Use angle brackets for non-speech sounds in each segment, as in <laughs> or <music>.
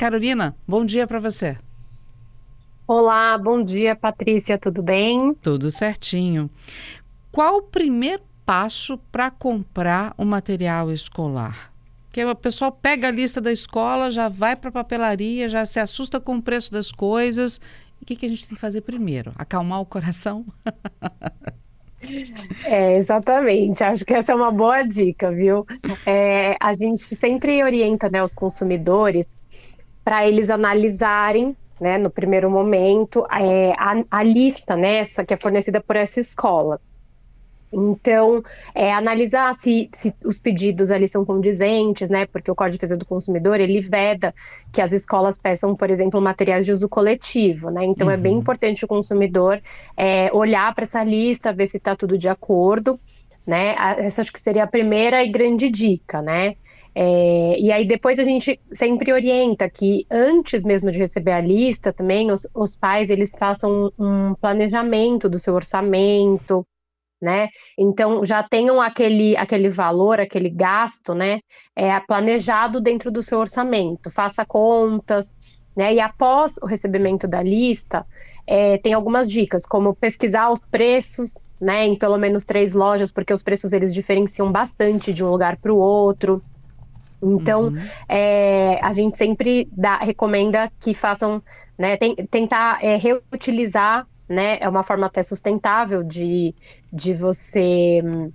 Carolina, bom dia para você. Olá, bom dia, Patrícia, tudo bem? Tudo certinho. Qual o primeiro passo para comprar o material escolar? Porque o pessoal pega a lista da escola, já vai para a papelaria, já se assusta com o preço das coisas. O que, que a gente tem que fazer primeiro? Acalmar o coração? <laughs> É, exatamente. Acho que essa é uma boa dica, viu? É, a gente sempre orienta né, os consumidores para eles analisarem né, no primeiro momento, é, a, a, lista nessa né, que é fornecida por essa escola. Então, é, analisar se, se, os pedidos ali são condizentes, né? Porque o Código de Defesa do Consumidor ele veda que as escolas peçam, por exemplo, materiais de uso coletivo, né? Então, uhum. é bem uhum. importante o consumidor é, olhar para essa lista, ver se está tudo de acordo, né? Essa acho que seria a primeira e grande dica, né? É, e aí depois a gente sempre orienta que antes mesmo de receber a lista também os, os pais eles façam um planejamento do seu orçamento, né? Então já tenham aquele aquele valor, aquele gasto, né? É planejado dentro do seu orçamento. Faça contas, né? E após o recebimento da lista, é, tem algumas dicas, como pesquisar os preços, né? Em pelo menos três lojas, porque os preços eles diferenciam bastante de um lugar para o outro. Então, uhum. é, a gente sempre dá, recomenda que façam, né, tem, tentar é, reutilizar, né, é uma forma até sustentável de, de você hum,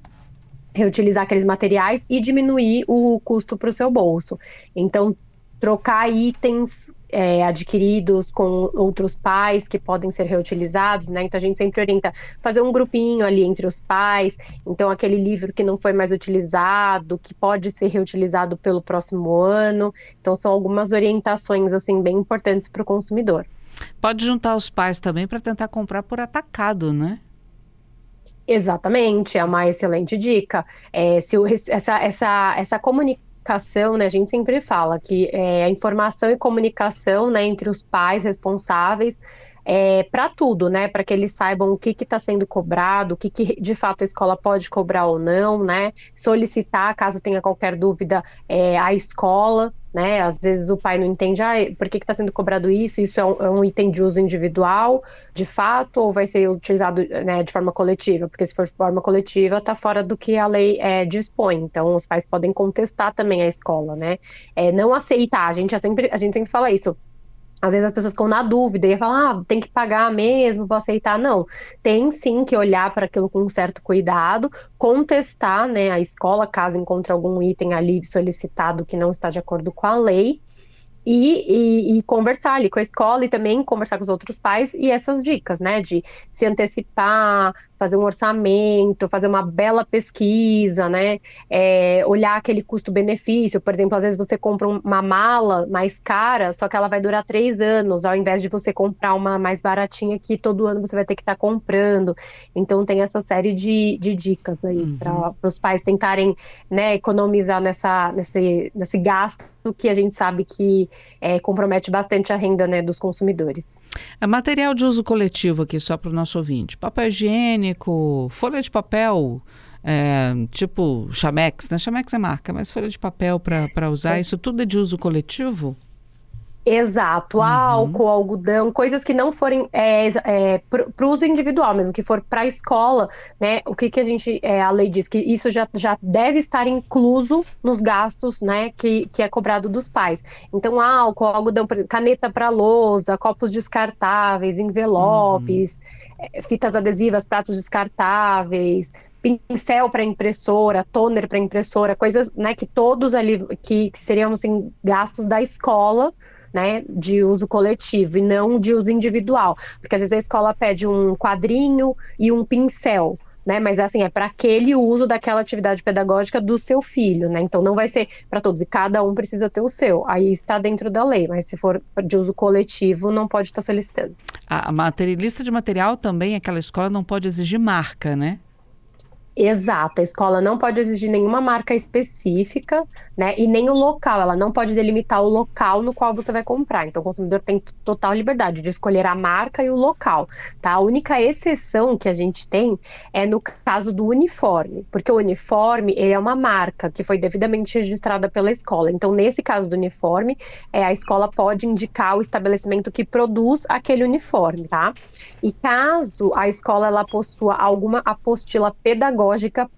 reutilizar aqueles materiais e diminuir o custo para o seu bolso. Então, trocar itens é, adquiridos com outros pais que podem ser reutilizados, né? Então a gente sempre orienta fazer um grupinho ali entre os pais. Então aquele livro que não foi mais utilizado, que pode ser reutilizado pelo próximo ano. Então são algumas orientações assim bem importantes para o consumidor. Pode juntar os pais também para tentar comprar por atacado, né? Exatamente, é uma excelente dica. É, se o, essa, essa, essa comunicação comunicação, né, a gente sempre fala que é, a informação e comunicação né, entre os pais responsáveis é, para tudo, né? Para que eles saibam o que está sendo cobrado, o que, que, de fato a escola pode cobrar ou não, né? Solicitar, caso tenha qualquer dúvida, é, a escola, né? Às vezes o pai não entende, ah, por que está sendo cobrado isso? Isso é um, é um, item de uso individual, de fato, ou vai ser utilizado né, de forma coletiva? Porque se for de forma coletiva, está fora do que a lei é, dispõe. Então, os pais podem contestar também a escola, né? É, não aceitar, a gente, sempre, a gente sempre fala isso às vezes as pessoas ficam na dúvida e falam, ah, tem que pagar mesmo, vou aceitar. Não, tem sim que olhar para aquilo com um certo cuidado, contestar né, a escola caso encontre algum item ali solicitado que não está de acordo com a lei e, e, e, conversar ali com a escola e também conversar com os outros pais e essas dicas, né? De se antecipar, fazer um orçamento, fazer uma bela pesquisa, né? É, olhar aquele custo-benefício. Por exemplo, às vezes você compra uma mala mais cara, só que ela vai durar três anos, ao invés de você comprar uma mais baratinha que todo ano você vai ter que estar tá comprando. Então tem essa série de, de dicas aí uhum. para os pais tentarem né, economizar nessa, nesse, nesse gasto que a gente sabe que é, compromete bastante a renda né, dos consumidores. É material de uso coletivo aqui, só para o nosso ouvinte. Papel higiênico, folha de papel, é, tipo Chamex, né? Chamex é marca, mas folha de papel para usar, é. isso tudo é de uso coletivo? Exato, uhum. álcool, algodão, coisas que não forem é, é, para o uso individual mesmo, que for para a escola, né? O que, que a gente, é, a lei diz que isso já, já deve estar incluso nos gastos, né? Que, que é cobrado dos pais. Então, álcool, algodão, caneta para lousa, copos descartáveis, envelopes, uhum. fitas adesivas, pratos descartáveis, pincel para impressora, toner para impressora, coisas, né? Que todos ali que, que seriam assim gastos da escola né, de uso coletivo e não de uso individual. Porque às vezes a escola pede um quadrinho e um pincel. Né, mas assim, é para aquele uso daquela atividade pedagógica do seu filho, né? Então não vai ser para todos e cada um precisa ter o seu. Aí está dentro da lei, mas se for de uso coletivo, não pode estar solicitando. A materialista de material também, aquela escola não pode exigir marca, né? Exato, a escola não pode exigir nenhuma marca específica, né? E nem o local, ela não pode delimitar o local no qual você vai comprar. Então, o consumidor tem total liberdade de escolher a marca e o local, tá? A única exceção que a gente tem é no caso do uniforme, porque o uniforme é uma marca que foi devidamente registrada pela escola. Então, nesse caso do uniforme, é, a escola pode indicar o estabelecimento que produz aquele uniforme, tá? E caso a escola ela possua alguma apostila pedagógica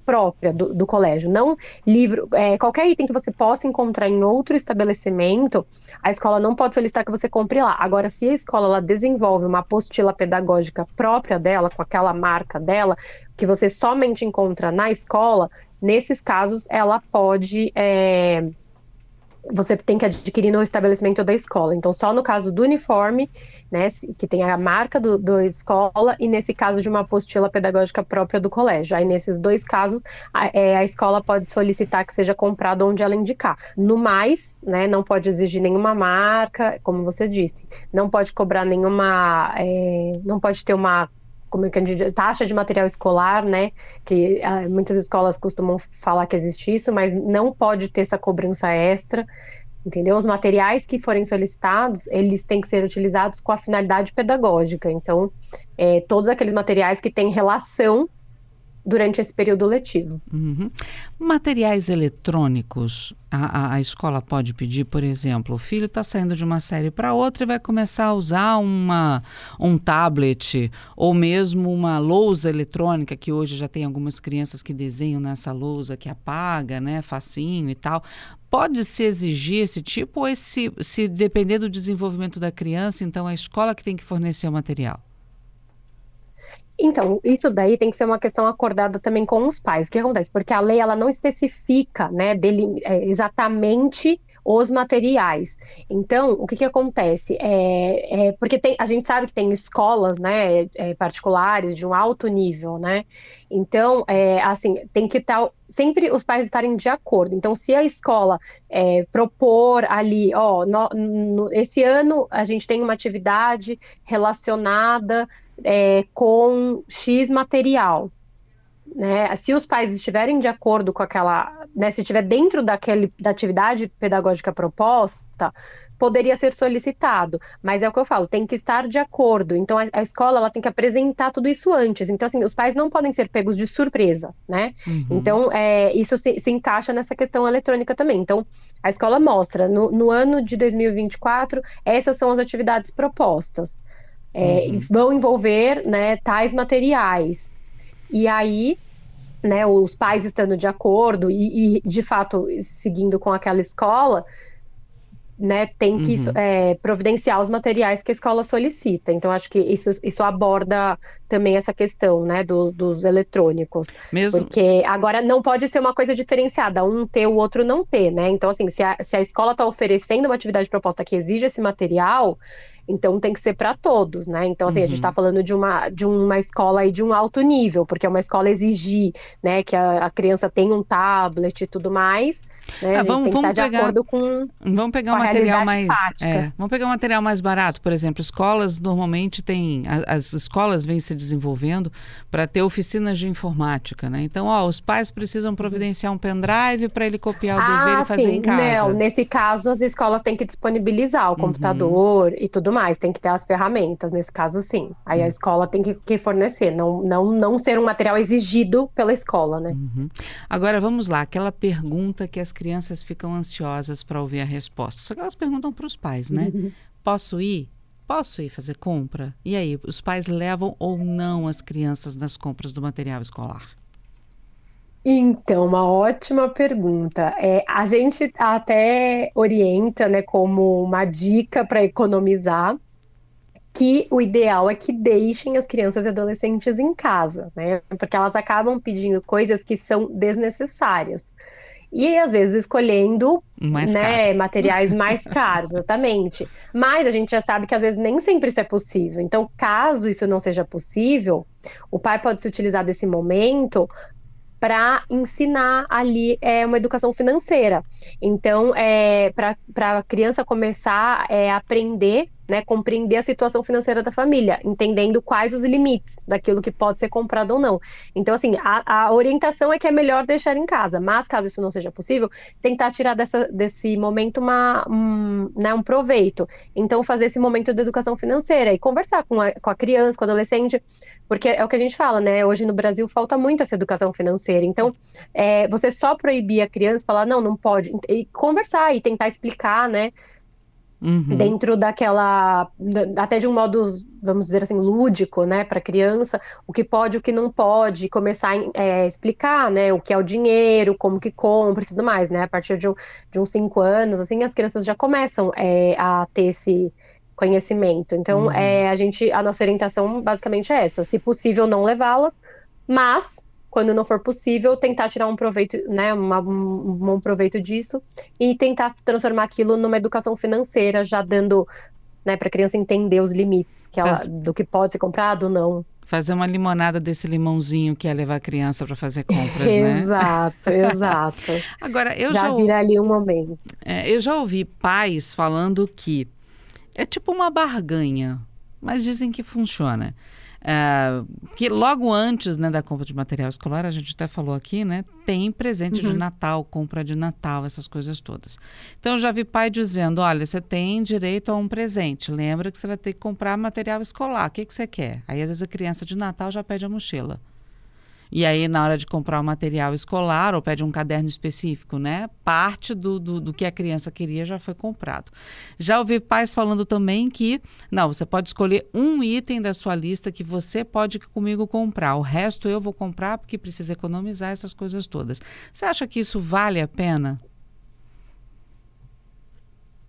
própria do, do colégio, não livro, é, qualquer item que você possa encontrar em outro estabelecimento, a escola não pode solicitar que você compre lá. Agora, se a escola ela desenvolve uma apostila pedagógica própria dela, com aquela marca dela, que você somente encontra na escola, nesses casos ela pode é, você tem que adquirir no estabelecimento da escola. Então, só no caso do uniforme, né, que tem a marca do, do escola, e nesse caso de uma apostila pedagógica própria do colégio. Aí, nesses dois casos, a, é, a escola pode solicitar que seja comprado onde ela indicar. No mais, né, não pode exigir nenhuma marca, como você disse, não pode cobrar nenhuma. É, não pode ter uma como é que a gente taxa de material escolar, né? Que ah, muitas escolas costumam falar que existe isso, mas não pode ter essa cobrança extra, entendeu? Os materiais que forem solicitados, eles têm que ser utilizados com a finalidade pedagógica. Então, é, todos aqueles materiais que têm relação durante esse período letivo. Uhum. Materiais eletrônicos, a, a, escola pode pedir, por exemplo, o filho está saindo de uma série para outra e vai começar a usar uma, um tablet ou mesmo uma lousa eletrônica, que hoje já tem algumas crianças que desenham nessa lousa que apaga, né, facinho e tal. Pode se exigir esse tipo ou esse, se depender do desenvolvimento da criança, então a escola que tem que fornecer o material? Então, isso daí tem que ser uma questão acordada também com os pais. O que acontece? Porque a lei ela não especifica, né, dele, é, exatamente os materiais. Então, o que, que acontece? É, é, porque tem, a gente sabe que tem escolas né, é, particulares de um alto nível, né? Então, é, assim, tem que estar sempre os pais estarem de acordo. Então, se a escola é, propor ali, ó, no, no, esse ano a gente tem uma atividade relacionada é, com X material. Né? Se os pais estiverem de acordo com aquela, né, se estiver dentro daquele, da atividade pedagógica proposta, poderia ser solicitado, mas é o que eu falo, tem que estar de acordo. Então a, a, escola ela tem que apresentar tudo isso antes. Então assim, os pais não podem ser pegos de surpresa, né? Uhum. Então é, isso se, se, encaixa nessa questão eletrônica também. Então a escola mostra no, no ano de 2024 essas são as atividades propostas é, uhum. vão envolver né, tais materiais. E aí, né, os pais estando de acordo e, e de fato seguindo com aquela escola, né, tem que uhum. é, providenciar os materiais que a escola solicita. Então, acho que isso, isso aborda também essa questão, né, do, dos eletrônicos. Mesmo. Porque agora não pode ser uma coisa diferenciada, um ter, o outro não ter, né? Então, assim, se a, se a escola está oferecendo uma atividade proposta que exige esse material, então tem que ser para todos, né? Então, assim, uhum. a gente está uhum. falando de uma, de uma escola aí de um alto nível, porque é uma escola exigir, né, que a, a criança tenha um tablet e tudo mais. Né? Ah, vamos, vamos pegar, com Vamos pegar um material mais é, Vamos pegar um material mais barato, por exemplo, escolas normalmente têm as escolas vêm se desenvolvendo para ter oficinas de informática, né? Então, ó, os pais precisam providenciar um pendrive para ele copiar o ah, dever e fazer sim. em casa. Não, nesse caso as escolas têm que disponibilizar o uhum. computador e tudo mais, tem que ter as ferramentas, nesse caso sim. Aí uhum. a escola tem que, que, fornecer, não, não, não ser um material exigido pela escola, né? Uhum. Agora vamos lá, aquela pergunta que as crianças ficam ansiosas para ouvir a resposta. Só que elas perguntam para os pais, né? Uhum. Posso ir? Posso ir fazer compra? E aí, os pais levam ou não as crianças nas compras do material escolar? Então, uma ótima pergunta. É, a gente até orienta, né, como uma dica para economizar, que o ideal é que deixem as crianças e adolescentes em casa, né? Porque elas acabam pedindo coisas que são desnecessárias e às vezes escolhendo mais né, materiais <laughs> mais caros, exatamente. Mas a gente já sabe que às vezes nem sempre isso é possível. Então, caso isso não seja possível, o pai pode se utilizar desse momento para ensinar ali é, uma educação financeira. Então, é, para a criança começar é, a aprender né, compreender a situação financeira da família, entendendo quais os limites daquilo que pode ser comprado ou não. Então, assim, a, a orientação é que é melhor deixar em casa, mas caso isso não seja possível, tentar tirar dessa, desse momento uma, um, né, um proveito. Então, fazer esse momento de educação financeira e conversar com a, com a criança, com o adolescente, porque é o que a gente fala, né? Hoje no Brasil falta muito essa educação financeira. Então, é, você só proibir a criança, falar, não, não pode, e conversar e tentar explicar, né? Uhum. dentro daquela até de um modo vamos dizer assim lúdico né para criança o que pode o que não pode começar a é, explicar né o que é o dinheiro como que compra e tudo mais né a partir de, um, de uns cinco anos assim as crianças já começam é, a ter esse conhecimento então uhum. é, a gente a nossa orientação basicamente é essa se possível não levá-las mas quando não for possível, tentar tirar um proveito, né, uma, um bom proveito disso e tentar transformar aquilo numa educação financeira, já dando, né, para a criança entender os limites que ela, Faz... do que pode ser comprado ou não. Fazer uma limonada desse limãozinho que é levar a criança para fazer compras, né? exato, exato. <laughs> Agora, eu já, já vira ali um momento. É, eu já ouvi pais falando que é tipo uma barganha, mas dizem que funciona. Uh, que logo antes né, da compra de material escolar, a gente até falou aqui, né? Tem presente uhum. de Natal, compra de Natal, essas coisas todas. Então, eu já vi pai dizendo: olha, você tem direito a um presente. Lembra que você vai ter que comprar material escolar. O que, que você quer? Aí, às vezes, a criança de Natal já pede a mochila. E aí, na hora de comprar o material escolar ou pede um caderno específico, né? Parte do, do, do, que a criança queria já foi comprado. Já ouvi pais falando também que, não, você pode escolher um item da sua lista que você pode comigo comprar. O resto eu vou comprar porque precisa economizar essas coisas todas. Você acha que isso vale a pena?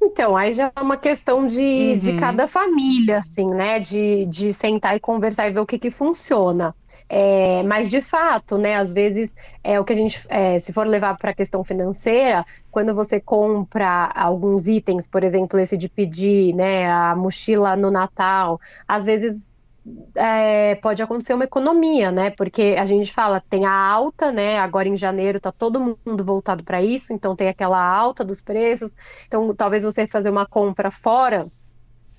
Então, aí já é uma questão de, uhum. de cada família, assim, né? De, de sentar e conversar e ver o que, que funciona. É, mas de fato, né, às vezes é o que a gente, é, se for levar para a questão financeira, quando você compra alguns itens, por exemplo, esse de pedir, né, a mochila no Natal, às vezes é, pode acontecer uma economia, né? Porque a gente fala, tem a alta, né? Agora em janeiro tá todo mundo voltado para isso, então tem aquela alta dos preços. Então, talvez você fazer uma compra fora,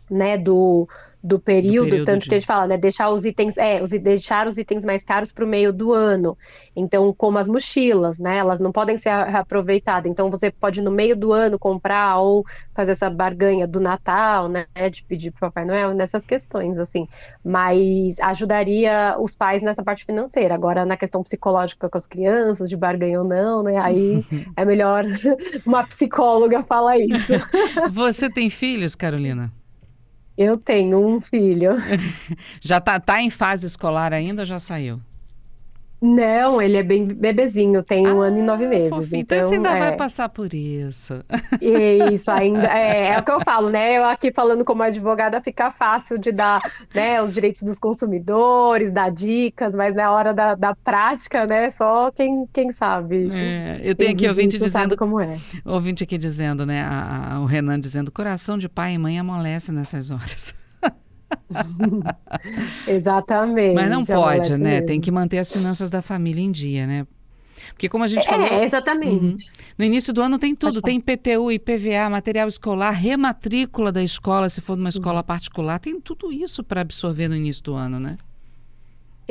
né, do, do período, do período tanto de... que a gente fala, né, deixar os itens, é, os, deixar os itens mais caros para o meio do ano. Então, como as mochilas, né, elas não podem ser aproveitadas. Então, você pode no meio do ano comprar ou fazer essa barganha do Natal, né, de pedir para o Papai Noel nessas questões, assim. Mas ajudaria os pais nessa parte financeira. Agora, na questão psicológica com as crianças, de barganha ou não, né, aí <laughs> é melhor <laughs> uma psicóloga falar isso. <laughs> Você tem filhos, Carolina? Eu tenho um filho. <laughs> já tá, tá em fase escolar ainda ou já saiu? Não, ele é bem bebezinho, tem um ah, ano e nove meses. Fofinho. Então, então você ainda é... vai passar por isso. Isso, ainda <laughs> é, é, o que eu falo, né? Eu aqui falando como advogada fica fácil de dar né, os direitos dos consumidores, dar dicas, mas na hora da, da prática, né? Só quem, quem sabe. É, eu tenho aqui ouvinte dizendo. como é. Ouvinte aqui dizendo, né? A, a, o Renan dizendo: coração de pai e mãe amolece nessas horas. <laughs> Exatamente. Mas não pode, né? Mesmo. Tem que manter as finanças da família em dia, né? Porque como a gente é, falou... É, exatamente. Uhum, no início do ano tem tudo. Tem IPTU, IPVA, material escolar, rematrícula da escola, se for numa escola particular. Tem tudo isso para absorver no início do ano, né?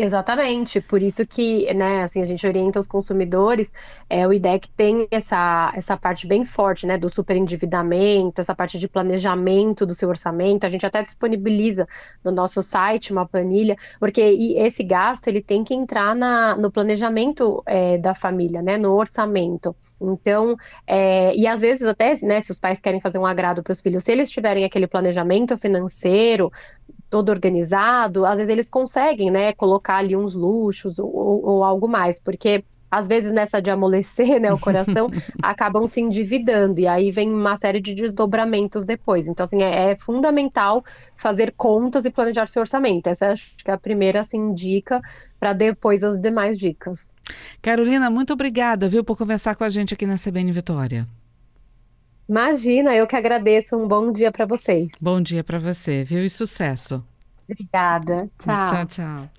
Exatamente, por isso que, né, assim, a gente orienta os consumidores, é, o IDEC tem essa, essa parte bem forte, né, do superendividamento, essa parte de planejamento do seu orçamento, a gente até disponibiliza no nosso site uma planilha, porque esse gasto, ele tem que entrar na, no planejamento é, da família, né, no orçamento. Então, é, e às vezes até, né, se os pais querem fazer um agrado para os filhos, se eles tiverem aquele planejamento financeiro todo organizado, às vezes eles conseguem, né, colocar ali uns luxos ou, ou algo mais, porque às vezes nessa de amolecer, né, o <laughs> coração, acabam se endividando e aí vem uma série de desdobramentos depois. Então, assim, é, é, fundamental fazer contas e planejar seu orçamento. Essa acho que é a primeira, assim, dica para depois as demais dicas. Carolina, muito obrigada, viu, por conversar com a gente aqui na CBN Vitória. Imagina, eu que agradeço. Um bom dia para vocês. Bom dia para você, viu? E sucesso. Obrigada. Tchau. Tchau, tchau.